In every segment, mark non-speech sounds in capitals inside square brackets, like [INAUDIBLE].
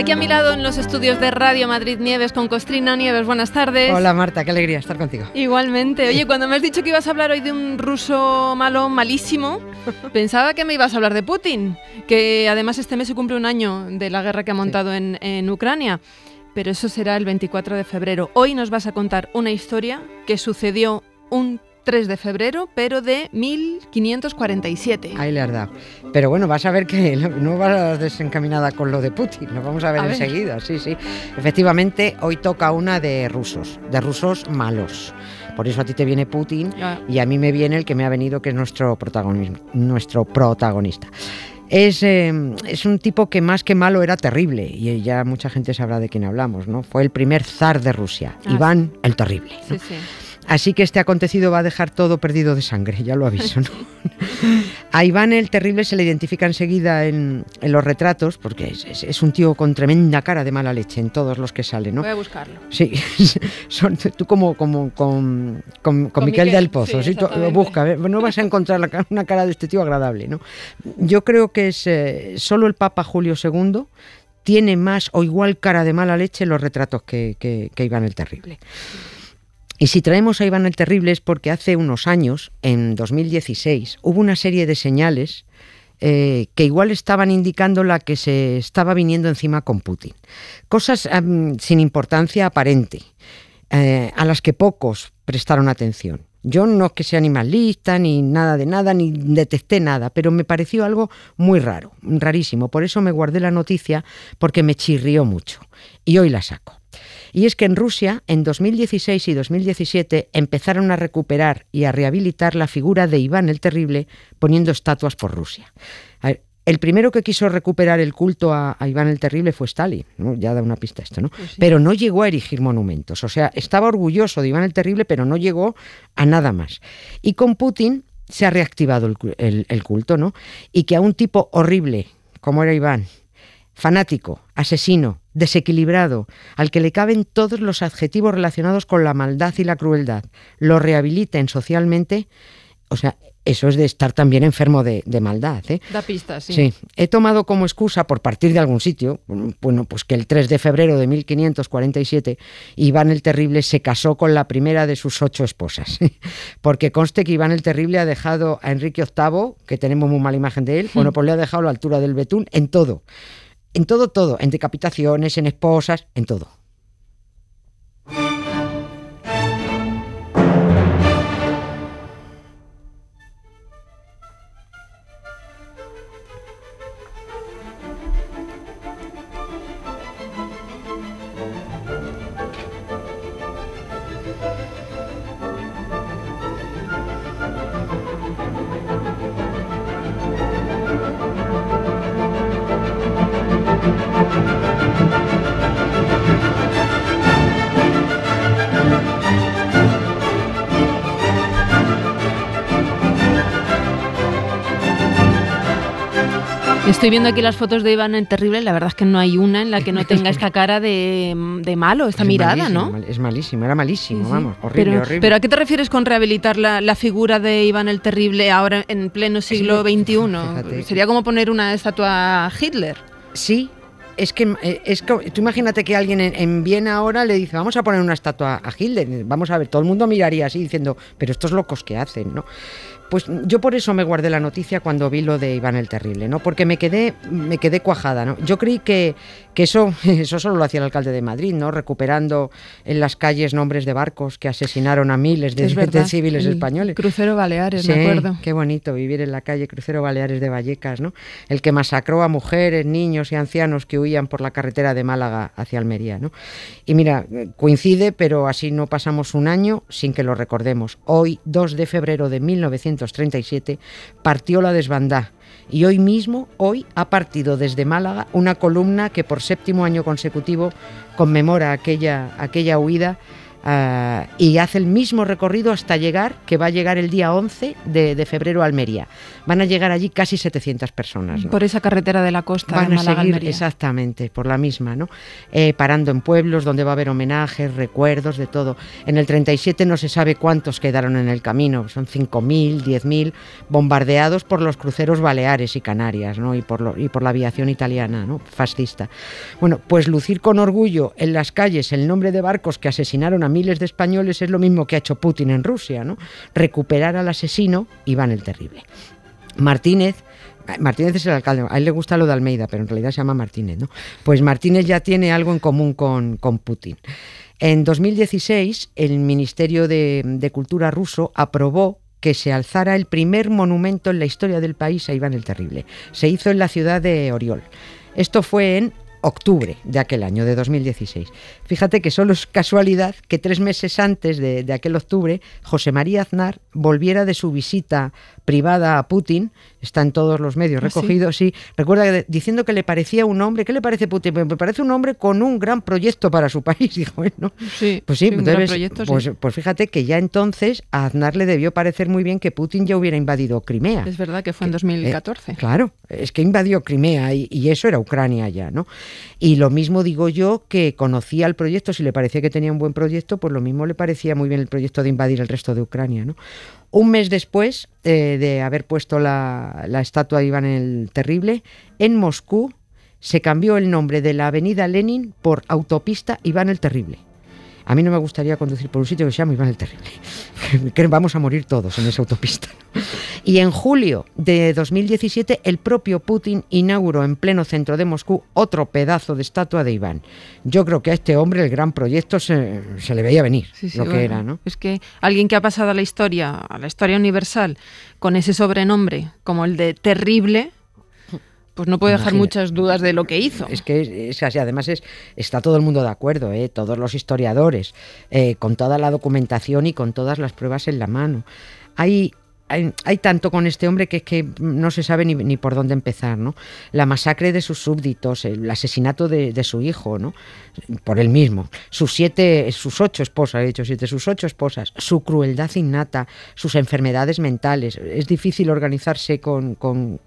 Aquí a mi lado en los estudios de Radio Madrid Nieves con Costrina. Nieves, buenas tardes. Hola Marta, qué alegría estar contigo. Igualmente. Oye, cuando me has dicho que ibas a hablar hoy de un ruso malo, malísimo, [LAUGHS] pensaba que me ibas a hablar de Putin, que además este mes se cumple un año de la guerra que ha montado en, en Ucrania. Pero eso será el 24 de febrero. Hoy nos vas a contar una historia que sucedió un 3 de febrero, pero de 1547. Ahí le has dado. Pero bueno, vas a ver que [LAUGHS] no vas desencaminada con lo de Putin, lo vamos a ver A ver. enseguida, sí, sí. Efectivamente, hoy toca una de rusos, de rusos malos. Por eso a ti te viene Putin Ya. y a mí me viene el que me ha venido, que es nuestro, protagonismo, nuestro protagonista. Es, eh, es un tipo que más que malo era terrible, y ya mucha gente sabrá de quién hablamos, ¿no? Fue el primer zar de Rusia, Ah, Iván el Terrible. ¿no? Sí, sí. Así que este acontecido va a dejar todo perdido de sangre, ya lo aviso. ¿no? [LAUGHS] a Iván el Terrible se le identifica enseguida en, en los retratos, porque es, es- es un tío con tremenda cara de mala leche en todos los que sale, ¿no? Voy a buscarlo. Sí, [LAUGHS] son, tú como, como con, con, con Con Miquel, Miquel, del Pozo, sí, sí, tú- exactamente. busca, no vas a encontrar la una cara de este tío agradable, ¿no? Yo creo que es eh, solo el Papa Julio II tiene más o igual cara de mala leche en los retratos que, que, que Iván el Terrible. Y si traemos a Iván el Terrible es porque hace unos años, en 2016, hubo una serie de señales eh, que igual estaban indicando la que se estaba viniendo encima con Putin. Cosas sin importancia aparente, eh, a las que pocos prestaron atención. Yo no es que sea ni más lista, ni nada de nada, ni detecté nada, pero me pareció algo muy raro, rarísimo. Por eso me guardé la noticia, porque me chirrió mucho. Y hoy la saco. Y es que en Rusia, en 2016 y 2017, empezaron a recuperar y a rehabilitar la figura de Iván el Terrible poniendo estatuas por Rusia. A ver, el primero que quiso recuperar el culto a, a Iván el Terrible fue Stalin, ¿no? ya da una pista esto, ¿no? Pues sí. Pero no llegó a erigir monumentos, o sea, estaba orgulloso de Iván el Terrible, pero no llegó a nada más. Y con Putin se ha reactivado el, cu- el- el culto, ¿no? Y que a un tipo horrible como era Iván, fanático, asesino, desequilibrado, al que le caben todos los adjetivos relacionados con la maldad y la crueldad, lo rehabiliten socialmente, o sea, eso es de estar también enfermo de, de maldad. ¿eh? Da pistas, sí. Sí, he tomado como excusa por partir de algún sitio, bueno, pues que el 3 de febrero de 1547 Iván el Terrible se casó con la primera de sus ocho esposas, [LAUGHS] porque conste que Iván el Terrible ha dejado a Enrique VIII, que tenemos muy mala imagen de él, bueno, pues le ha dejado a la altura del betún en todo, en todo, todo, en decapitaciones, en esposas, en todo. Estoy viendo aquí las fotos de Iván el Terrible. La verdad es que no hay una en la que no tenga [LAUGHS] esta cara de, de malo, esta Es mirada, ¿no? mal- Es malísimo, era malísimo, Sí, vamos, horrible, pero, horrible. pero ¿a qué te refieres con rehabilitar la, la figura de Iván el Terrible ahora en pleno siglo XXI? fíjate. Sería como poner una estatua a Hitler. Sí, es que eh, es co- tú imagínate que alguien en, en Viena ahora le dice, vamos a poner una estatua a Hitler. Vamos a ver, todo el mundo miraría así diciendo, pero estos locos que hacen, ¿no? Pues yo por eso me guardé la noticia cuando vi lo de Iván el Terrible, ¿no? Porque me quedé, me quedé cuajada, ¿no? Yo creí que, que eso, [LAUGHS] eso solo lo hacía el alcalde de Madrid, ¿no? Recuperando en las calles nombres de barcos que asesinaron a miles de, civiles el españoles. Crucero Baleares, Sí, me acuerdo. Qué bonito vivir en la calle Crucero Baleares de Vallecas, ¿no? El que masacró a mujeres, niños y ancianos que huían por la carretera de Málaga hacia Almería, ¿no? Y mira, coincide, pero así no pasamos un año sin que lo recordemos. Hoy, 2 de febrero de 1900 1937, partió la desbandá y hoy mismo, hoy, ha partido desde Málaga una columna que por séptimo año consecutivo conmemora aquella, aquella huida Ah, y hace el mismo recorrido hasta llegar, que va a llegar el día 11 de, febrero a Almería. Van a llegar allí casi 700 personas. Por esa carretera de la costa. Van a seguir exactamente, por la misma, ¿no? Eh, parando en pueblos donde va a haber homenajes, recuerdos, de todo. En el 37 no se sabe cuántos quedaron en el camino, son 5.000, 10.000, bombardeados por los cruceros baleares y Canarias, ¿no? Y por, y por la aviación italiana, ¿no? Fascista. Bueno, pues lucir con orgullo en las calles el nombre de barcos que asesinaron a miles de españoles es lo mismo que ha hecho Putin en Rusia, ¿no? Recuperar al asesino Iván el Terrible. Martínez Martínez es el alcalde, a él le gusta lo de Almeida, pero en realidad se llama Martínez, ¿no? Pues Martínez ya tiene algo en común con, Putin. En 2016, el Ministerio de, de, Cultura ruso aprobó que se alzara el primer monumento en la historia del país a Iván el Terrible. Se hizo en la ciudad de Oriol. Esto fue en octubre de aquel año, de 2016. Fíjate que solo es casualidad que tres meses antes de, aquel octubre, José María Aznar volviera de su visita privada a Putin, está en todos los medios ¿Ah, recogido, sí? recuerda diciendo que le parecía un hombre, ¿qué le parece Putin? Me parece un hombre con un gran proyecto para su [LAUGHS] país, dijo bueno, Sí, pues sí, pues, pues, fíjate que ya entonces a Aznar le debió parecer muy bien que Putin ya hubiera invadido Crimea. Es verdad que fue en 2014. Eh, claro, es que invadió Crimea y, y eso era Ucrania ya, ¿no? Y lo mismo digo yo que conocía el proyecto, si le parecía que tenía un buen proyecto, pues lo mismo le parecía muy bien el proyecto de invadir el resto de Ucrania. ¿no? Un mes después eh, de haber puesto la, la estatua de Iván el Terrible, en Moscú se cambió el nombre de la avenida Lenin por autopista Iván el Terrible. A mí no me gustaría conducir por un sitio que se llama Iván el Terrible. [LAUGHS] Vamos a morir todos en esa autopista. Y en julio de 2017, el propio Putin inauguró en pleno centro de Moscú otro pedazo de estatua de Iván. Yo creo que a este hombre el gran proyecto se, le veía venir, lo que era, ¿no? Es que alguien que ha pasado a la historia, a la historia universal, con ese sobrenombre como el de terrible, pues no puede dejar muchas dudas de lo que hizo. Es que es así, además es, está todo el mundo de acuerdo, ¿eh? todos los historiadores, eh, con toda la documentación y con todas las pruebas en la mano. Hay, hay, tanto con este hombre que es que no se sabe ni, por dónde empezar, ¿no? La masacre de sus súbditos, el asesinato de, su hijo, ¿no? Por él mismo, sus siete, sus ocho esposas, he dicho siete, sus ocho esposas, su crueldad innata, sus enfermedades mentales. Es difícil organizarse con, con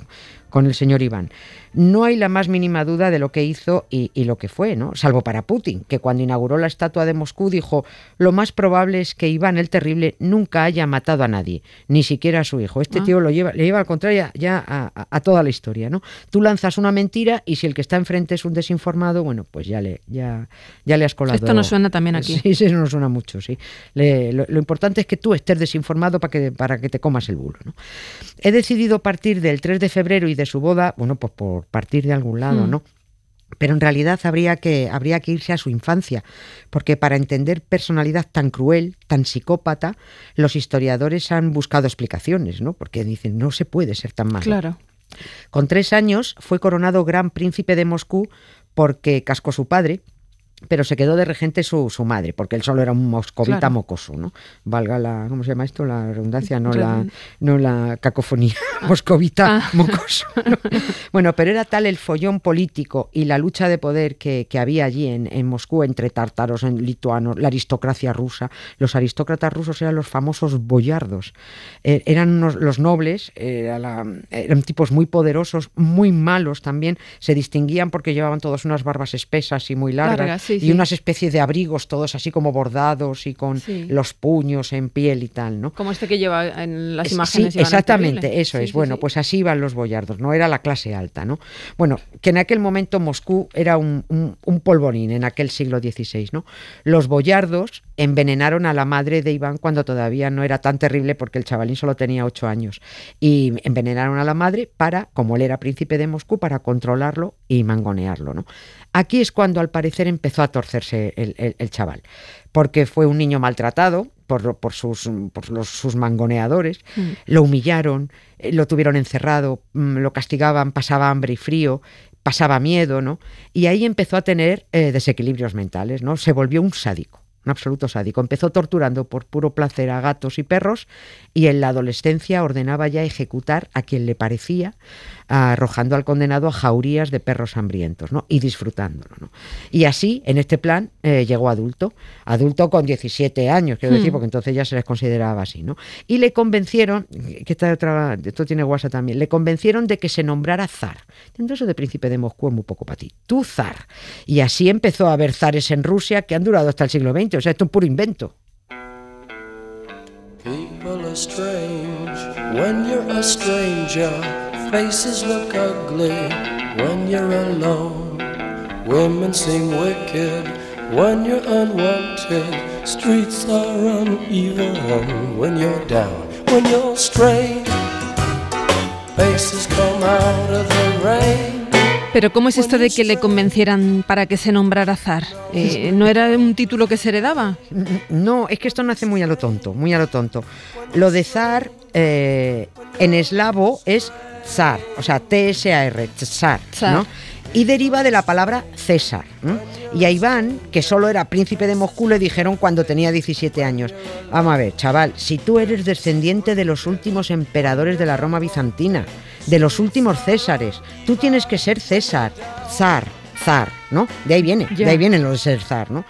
con el señor Iván. No hay la más mínima duda de lo que hizo y, lo que fue, ¿no? Salvo para Putin, que cuando inauguró la estatua de Moscú dijo: Lo más probable es que Iván el Terrible nunca haya matado a nadie, ni siquiera a su hijo. Este ah. tío lo lleva, le lleva al contrario ya a, toda la historia, ¿no? Tú lanzas una mentira y si el que está enfrente es un desinformado, bueno, pues ya le, ya, ya le has colado. Esto nos suena también aquí. [LAUGHS] Sí, sí, nos suena mucho, sí. lo, importante es que tú estés desinformado para que, para que te comas el bulo, ¿no? He decidido partir del 3 de febrero y de su boda, bueno, pues por partir de algún lado, hmm. ¿no? Pero en realidad habría que, habría que irse a su infancia, porque para entender personalidad tan cruel, tan psicópata, los historiadores han buscado explicaciones, ¿no? Porque dicen, no se puede ser tan malo. Claro. Con tres años fue coronado gran príncipe de Moscú porque cascó su padre, pero se quedó de regente su, su, madre, porque él solo era un moscovita mocoso, ¿no? Valga la, ¿cómo se llama esto? La redundancia, no, la, no la cacofonía, ah. [LAUGHS] moscovita ah. mocoso. [LAUGHS] bueno, pero era tal el follón político y la lucha de poder que, que había allí en, en, Moscú entre tártaros, en lituanos, la aristocracia rusa. Los aristócratas rusos eran los famosos boyardos. Eh, eran los nobles, eran tipos muy poderosos, muy malos también, se distinguían porque llevaban todas unas barbas espesas y muy largas y unas especies de abrigos todos así como bordados y con los puños en piel y tal, ¿no? Como este que lleva en las imágenes. Sí, exactamente, eso es. bueno, pues así iban los boyardos, no era la clase alta, ¿no? Bueno, que en aquel momento Moscú era un, un polvorín en aquel siglo XVI, ¿no? Los boyardos envenenaron a la madre de Iván cuando todavía no era tan terrible porque el chavalín solo tenía ocho años y envenenaron a la madre para, como él era príncipe de Moscú, para controlarlo y mangonearlo, ¿no? Aquí es cuando al parecer empezó a torcerse el, chaval, porque fue un niño maltratado por, sus, sus, mangoneadores, mm. lo humillaron, eh, lo tuvieron encerrado, mm, lo castigaban, pasaba hambre y frío, pasaba miedo, ¿no? Y ahí empezó a tener eh, desequilibrios mentales, ¿no? Se volvió un sádico un absoluto sádico. Empezó torturando por puro placer a gatos y perros y en la adolescencia ordenaba ya ejecutar a quien le parecía, arrojando al condenado a jaurías de perros hambrientos ¿no? y disfrutándolo. ¿no? Y así, en este plan, eh, llegó adulto, adulto con 17 años, quiero decir, hmm. porque entonces ya se les consideraba así. ¿no? Y le convencieron, que esta otra, esto tiene guasa también, le convencieron de que se nombrara zar. Entonces eso de príncipe de Moscú es muy poco para ti. Tú zar. Y así empezó a haber zares en Rusia que han durado hasta el siglo XX. O sea, esto es un puro invento. People are strange when you're a stranger. Faces look ugly when you're alone. Women seem wicked when you're unwanted. Streets are uneven when you're down. When you're strange, faces come out of the rain. Pero ¿cómo es esto de que le convencieran para que se nombrara zar? Eh, ¿No era un título que se heredaba? No, es que esto nace muy a lo tonto, muy a lo tonto. Lo de zar eh, en eslavo es zar, o sea, T-S-A-R, zar, ¿no? y deriva de la palabra César. Y a Iván, que solo era príncipe de Moscú, le dijeron cuando tenía 17 años, vamos a ver, chaval, si tú eres descendiente de los últimos emperadores de la Roma bizantina, de los últimos Césares, tú tienes que ser César, zar, zar, ¿no? De ahí viene, de ahí viene lo de ser zar, ¿no?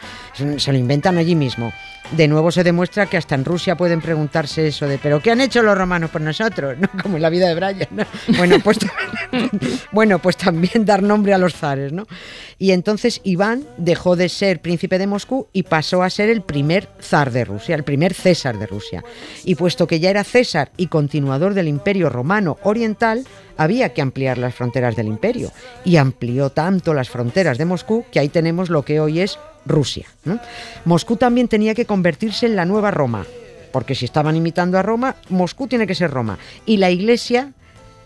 Se lo inventan allí mismo de nuevo se demuestra que hasta en Rusia pueden preguntarse eso de, ¿pero qué han hecho los romanos por nosotros? ¿No? [LAUGHS] Como en la vida de Brian. Bueno, pues, [LAUGHS] bueno, pues también dar nombre a los zares. ¿no? Y entonces Iván dejó de ser príncipe de Moscú y pasó a ser el primer zar de Rusia, el primer César de Rusia. Y puesto que ya era César y continuador del imperio romano oriental, había que ampliar las fronteras del imperio. Y amplió tanto las fronteras de Moscú que ahí tenemos lo que hoy es Rusia. Moscú también tenía que convertirse en la nueva Roma, porque si estaban imitando a Roma, Moscú tiene que ser Roma. Y la Iglesia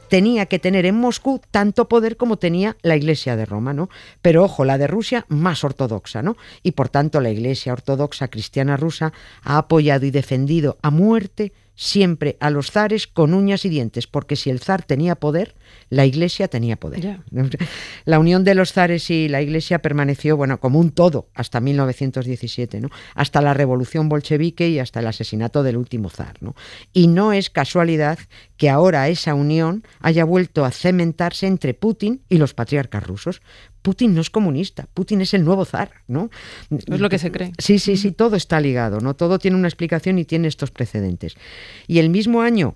tenía que tener en Moscú tanto poder como tenía la Iglesia de Roma, ¿no? Pero ojo, la de Rusia más ortodoxa, ¿no? Y por tanto la Iglesia ortodoxa cristiana rusa ha apoyado y defendido a muerte siempre a los zares con uñas y dientes, porque si el zar tenía poder, la iglesia tenía poder. [LAUGHS] La unión de los zares y la iglesia permaneció, bueno, como un todo hasta 1917, ¿no? Hasta la revolución bolchevique y hasta el asesinato del último zar, ¿no? Y no es casualidad que ahora esa unión haya vuelto a cementarse entre Putin y los patriarcas rusos, Putin no es comunista, Putin es el nuevo zar, ¿no? Es lo que se cree. Sí, sí, sí, todo está ligado, ¿no? Todo tiene una explicación y tiene estos precedentes. Y el mismo año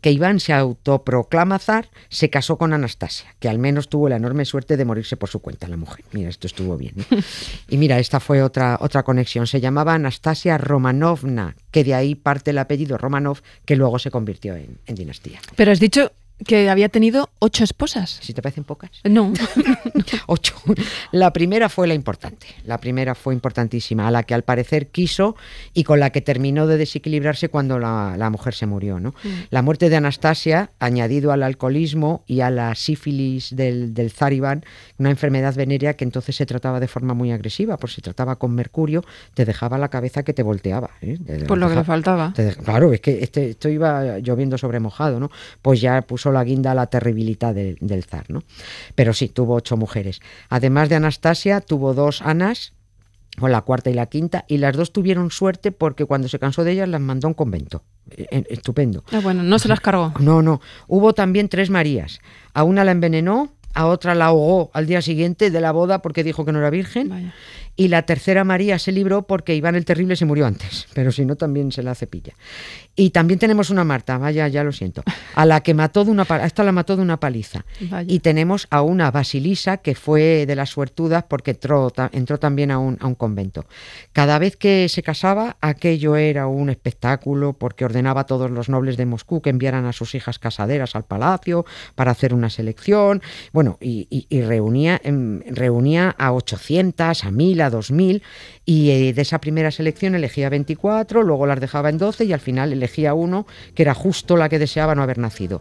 que Iván se autoproclama zar, se casó con Anastasia, que al menos tuvo la enorme suerte de morirse por su cuenta la mujer. Mira, esto estuvo bien. [LAUGHS] Y mira, esta fue otra, otra conexión. Se llamaba Anastasia Romanovna, que de ahí parte el apellido Romanov, que luego se convirtió en, en dinastía. Pero has dicho que había tenido ocho esposas. ¿Si te parecen pocas? No. [LAUGHS] ocho. La primera fue la importante. La primera fue importantísima, a la que al parecer quiso y con la que terminó de desequilibrarse cuando la, mujer se murió. ¿no? Mm. La muerte de Anastasia, añadido al alcoholismo y a la sífilis del, del zar Iván, una enfermedad venérea que entonces se trataba de forma muy agresiva, por si trataba con mercurio, te dejaba la cabeza que te volteaba. ¿eh? Por lo que le faltaba. claro, es que este, esto iba lloviendo sobre mojado, ¿no? Pues ya puso la guinda la terribilidad del zar, ¿no? Pero sí, tuvo ocho mujeres. Además de Anastasia, tuvo dos Anas, o la cuarta y la quinta, y las dos tuvieron suerte porque cuando se cansó de ellas las mandó a un convento. E, estupendo. Ah, bueno, no se las cargó. No, no. Hubo también tres Marías. A una la envenenó, a otra la ahogó al día siguiente de la boda porque dijo que no era virgen. Y la tercera María se libró porque Iván el Terrible se murió antes, pero si no también se la cepilla. Y también tenemos una Marta, vaya, ya lo siento, a la que mató de una esta la mató de una paliza. Y tenemos a una Basilisa que fue de las suertudas porque entró, entró también a un, a un convento. Cada vez que se casaba, aquello era un espectáculo porque ordenaba a todos los nobles de Moscú que enviaran a sus hijas casaderas al palacio para hacer una selección. Bueno, y, reunía, em, reunía a 800, a 1000, a 2000 y eh, de esa primera selección elegía 24, luego las dejaba en 12 y al final elegía uno que era justo la que deseaba no haber nacido.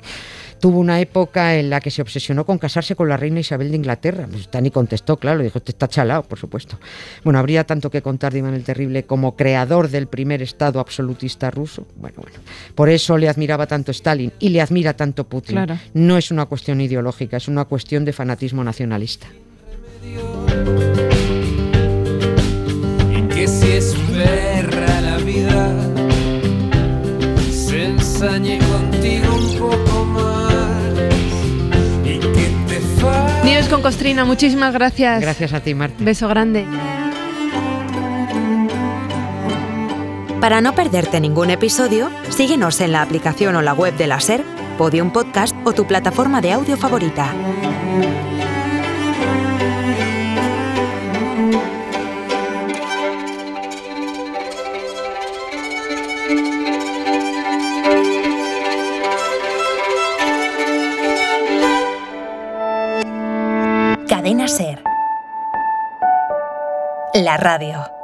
Tuvo una época en la que se obsesionó con casarse con la reina Isabel de Inglaterra. Pues ni contestó, claro, dijo, te está chalado, por supuesto. Bueno, habría tanto que contar de Iván el Terrible como creador del primer Estado absolutista ruso. Bueno, bueno. Por eso le admiraba tanto Stalin y le admira tanto Putin. No es una cuestión ideológica, es una cuestión de fanatismo nacionalista. aferra la vida, se ensañe contigo un poco más y que te falle. Nieves con Costrina, muchísimas gracias. Gracias a ti, Marta. Beso grande. Para no perderte ningún episodio, síguenos en la aplicación o la web de la SER, Podium Podcast o tu plataforma de audio favorita. La radio.